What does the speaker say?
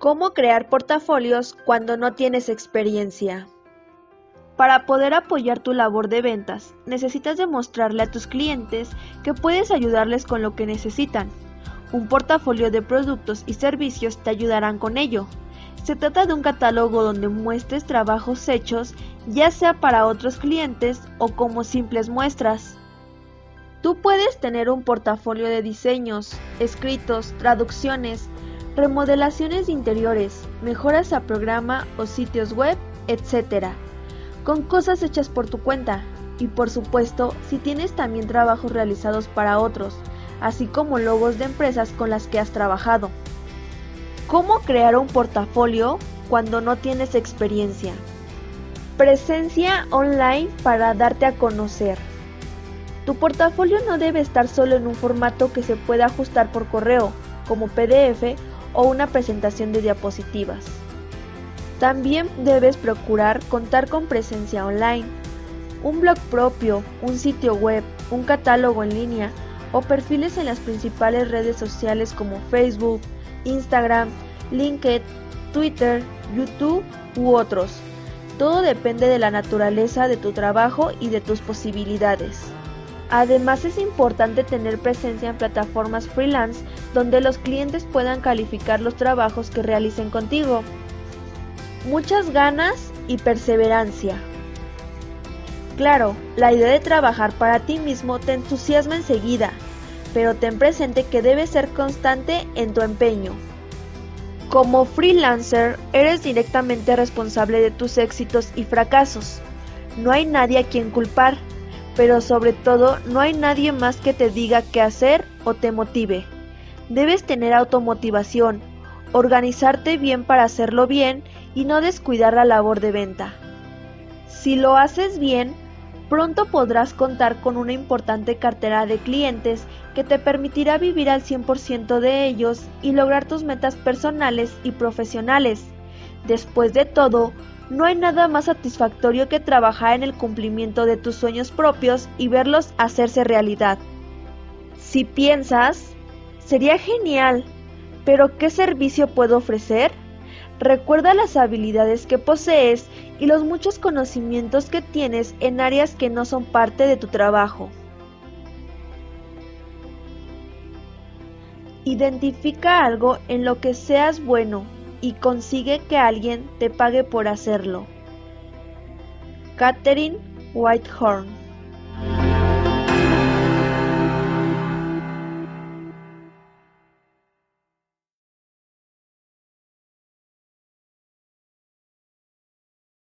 ¿Cómo crear portafolios cuando no tienes experiencia? Para poder apoyar tu labor de ventas, necesitas demostrarle a tus clientes que puedes ayudarles con lo que necesitan. Un portafolio de productos y servicios te ayudarán con ello. Se trata de un catálogo donde muestres trabajos hechos, ya sea para otros clientes o como simples muestras. Tú puedes tener un portafolio de diseños, escritos, traducciones, remodelaciones de interiores, mejoras a programa o sitios web, etc. Con cosas hechas por tu cuenta. Y por supuesto, si tienes también trabajos realizados para otros, así como logos de empresas con las que has trabajado. ¿Cómo crear un portafolio cuando no tienes experiencia? Presencia online para darte a conocer. Tu portafolio no debe estar solo en un formato que se pueda ajustar por correo, como PDF o una presentación de diapositivas. También debes procurar contar con presencia online, un blog propio, un sitio web, un catálogo en línea o perfiles en las principales redes sociales como Facebook, Instagram, LinkedIn, Twitter, YouTube u otros. Todo depende de la naturaleza de tu trabajo y de tus posibilidades. Además es importante tener presencia en plataformas freelance donde los clientes puedan calificar los trabajos que realicen contigo. Muchas ganas y perseverancia. Claro, la idea de trabajar para ti mismo te entusiasma enseguida, pero ten presente que debes ser constante en tu empeño. Como freelancer, eres directamente responsable de tus éxitos y fracasos. No hay nadie a quien culpar pero sobre todo no hay nadie más que te diga qué hacer o te motive. Debes tener automotivación, organizarte bien para hacerlo bien y no descuidar la labor de venta. Si lo haces bien, pronto podrás contar con una importante cartera de clientes que te permitirá vivir al 100% de ellos y lograr tus metas personales y profesionales. Después de todo, no hay nada más satisfactorio que trabajar en el cumplimiento de tus sueños propios y verlos hacerse realidad. Si piensas, sería genial, pero ¿qué servicio puedo ofrecer? Recuerda las habilidades que posees y los muchos conocimientos que tienes en áreas que no son parte de tu trabajo. Identifica algo en lo que seas bueno y consigue que alguien te pague por hacerlo. Catherine Whitehorn